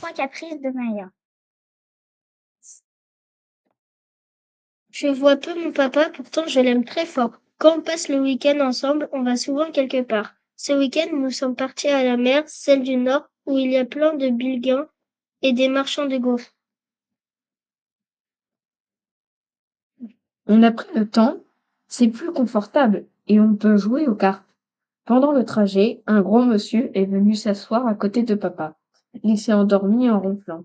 Trois caprices de Maya. Je vois peu mon papa, pourtant je l'aime très fort. Quand on passe le week-end ensemble, on va souvent quelque part. Ce week-end, nous sommes partis à la mer, celle du Nord, où il y a plein de bilguins et des marchands de gaufres. On a pris le temps, c'est plus confortable et on peut jouer aux cartes. Pendant le trajet, un gros monsieur est venu s'asseoir à côté de papa. Il s'est endormi en ronflant,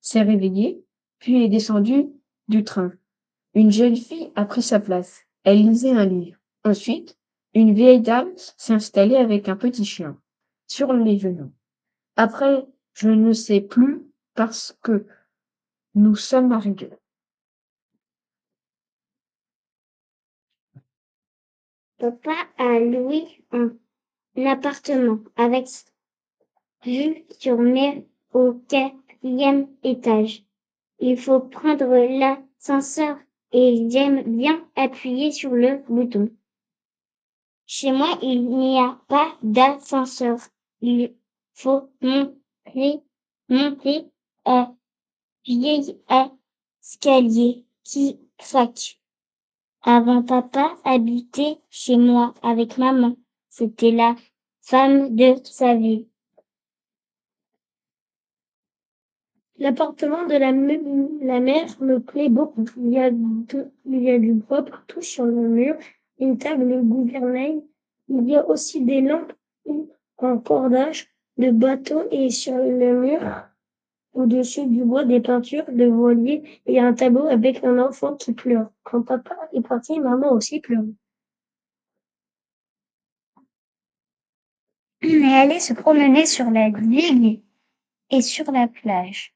s'est réveillé, puis est descendu du train. Une jeune fille a pris sa place. Elle lisait un livre. Ensuite, une vieille dame s'est installée avec un petit chien sur les genoux. Après, je ne sais plus parce que nous sommes arrivés. Papa a loué un appartement avec vue sur mer au quatrième étage. Il faut prendre l'ascenseur et j'aime bien appuyer sur le bouton. Chez moi, il n'y a pas d'ascenseur. Il faut monter, monter un vieil escalier qui craque. Avant papa habitait chez moi avec maman. C'était la femme de sa vie. L'appartement de la, mère me plaît beaucoup. Il y, a du bois partout sur le mur, une table gouvernail. Il y a aussi des lampes en cordage de bateau et sur le mur, au-dessus du bois, des peintures de voilier et un tableau avec un enfant qui pleure. Quand papa est parti, maman aussi pleure. On est allé se promener sur la digue et sur la plage.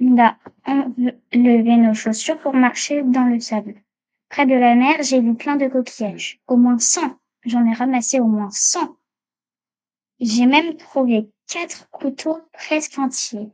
On a enlevé nos chaussures pour marcher dans le sable. Près de la mer, j'ai vu plein de coquillages. Au moins cent. J'en ai ramassé au moins cent. J'ai même trouvé quatre couteaux presque entiers.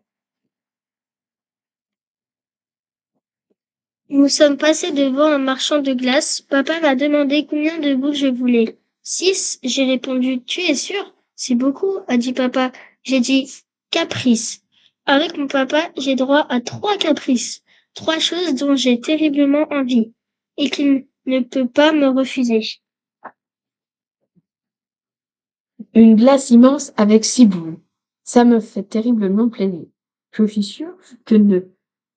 Nous sommes passés devant un marchand de glace. Papa m'a demandé combien de boules je voulais. Six, j'ai répondu. Tu es sûr? C'est beaucoup, a dit papa. J'ai dit caprice. Avec mon papa, j'ai droit à trois caprices, trois choses dont j'ai terriblement envie et qu'il ne peut pas me refuser. Une glace immense avec six boules. Ça me fait terriblement plaisir. Je suis sûre que ne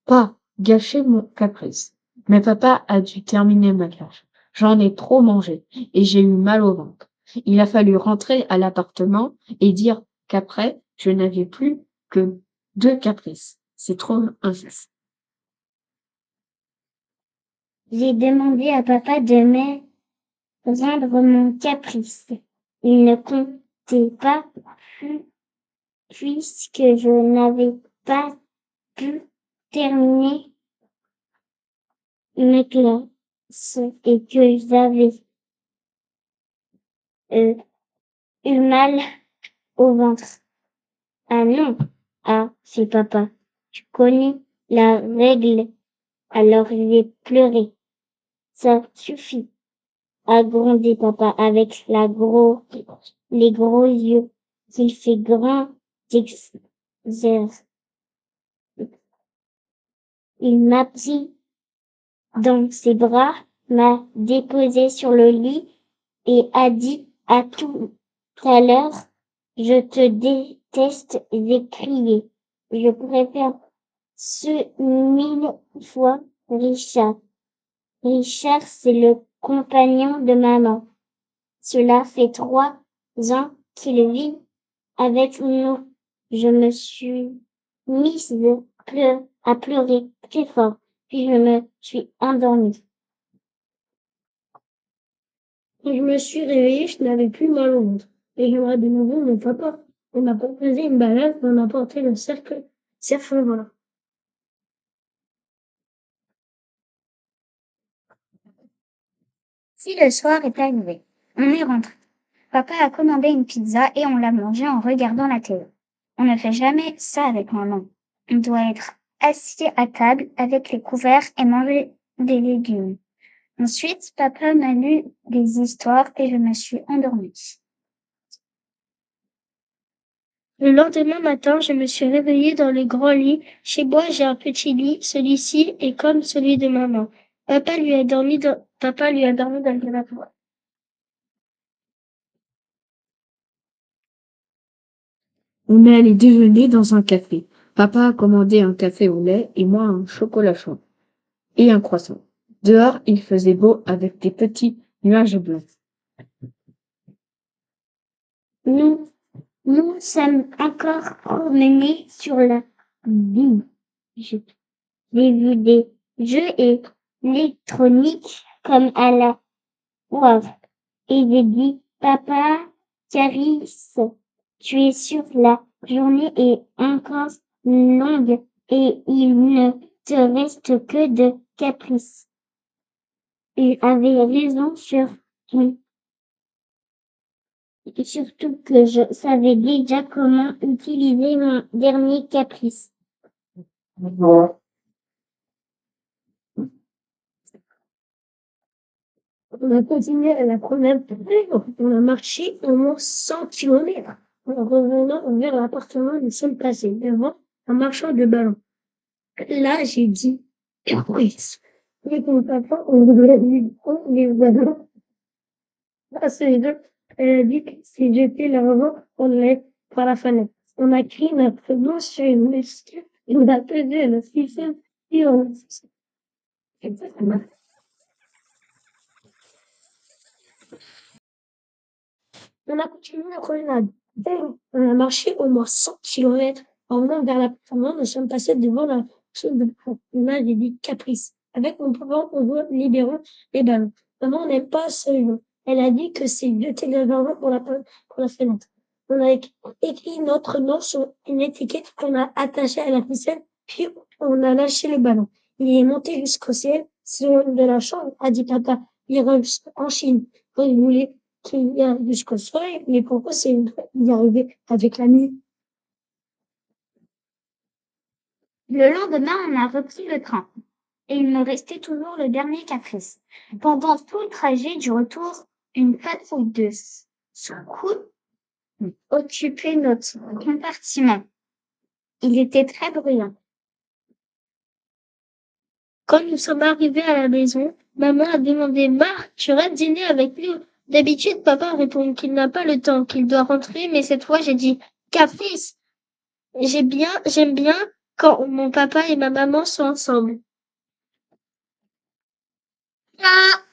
pas gâcher mon caprice. Mais papa a dû terminer ma glace. J'en ai trop mangé et j'ai eu mal au ventre. Il a fallu rentrer à l'appartement et dire qu'après, je n'avais plus que deux caprices. C'est trop injuste. J'ai demandé à papa de me rendre mon caprice. Il ne comptait pas puisque je n'avais pas pu terminer mes classes et que j'avais euh, eu mal au ventre. Ah non, ah, c'est papa. Tu connais la règle. Alors j'ai pleuré. Ça suffit. A grondé papa avec la gros, les gros yeux qu'il fait grand. Il m'a pris dans ses bras, m'a déposé sur le lit et a dit à tout à l'heure, je te déteste, j'ai crié. Je préfère ce mille fois Richard. Richard, c'est le compagnon de maman. Cela fait trois ans qu'il vit avec nous. Je me suis mise à pleurer très fort, puis je me suis endormie. Quand je me suis réveillée, je n'avais plus mal au ventre. Et j'aurais de nouveau mon papa. On n'a proposé une balade, on a porté le cercle, cercle voilà. Si le soir est arrivé, on est rentré. Papa a commandé une pizza et on l'a mangée en regardant la télé. On ne fait jamais ça avec maman. On doit être assis à table avec les couverts et manger des légumes. Ensuite, papa m'a lu des histoires et je me suis endormie. Le lendemain matin, je me suis réveillée dans le grand lit. Chez moi, j'ai un petit lit. Celui-ci est comme celui de maman. Papa lui a dormi dans, papa lui a dormi dans le canapé. On est allé déjeuner dans un café. Papa a commandé un café au lait et moi un chocolat chaud et un croissant. Dehors, il faisait beau avec des petits nuages blancs. Nous nous sommes encore promenés sur la ville. J'ai vu des jeux électroniques comme à la Wave. Et j'ai dit, papa, Caris, tu es sûr, la journée est encore longue et il ne te reste que de caprices. Il avait raison sur surtout que je savais déjà comment utiliser mon dernier caprice. On a continué à la promenade. On a marché au moins 100 km. En revenant vers l'appartement, nous sommes passés devant un marchand de ballons. Là, j'ai dit, caprice. Et mon papa, on voulait lui prendre les ballons. À ces deux, elle a dit j'étais là-bas, on allait par la fenêtre. On a crié notre nom sur une monsieur et on a pesé le système et on On a continué la promenade. On a marché au moins 100 km. En venant vers l'appartement, nous sommes passés devant la chose de et dit caprice. Avec mon papa, on voit libérons les ballons. Maman n'aime pas ce jeu. Elle a dit que c'est le ballon pour la, pour la fenêtre. On a écrit notre nom sur une étiquette qu'on a attachée à la ficelle, puis on a lâché le ballon. Il est monté jusqu'au ciel, sur de la chambre, a dit papa. Il ira en Chine. Vous voulez qu'il a jusqu'au soleil, mais pourquoi c'est y arriver avec la nuit? Le lendemain, on a repris le train. Et il me restait toujours le dernier caprice. Pendant tout le trajet du retour, une patrouille de secours occupait notre compartiment. Il était très bruyant. Quand nous sommes arrivés à la maison, maman a demandé Marc, tu restes dîner avec nous? D'habitude, papa répond qu'il n'a pas le temps, qu'il doit rentrer, mais cette fois, j'ai dit caprice. J'ai bien, j'aime bien quand mon papa et ma maman sont ensemble. Ah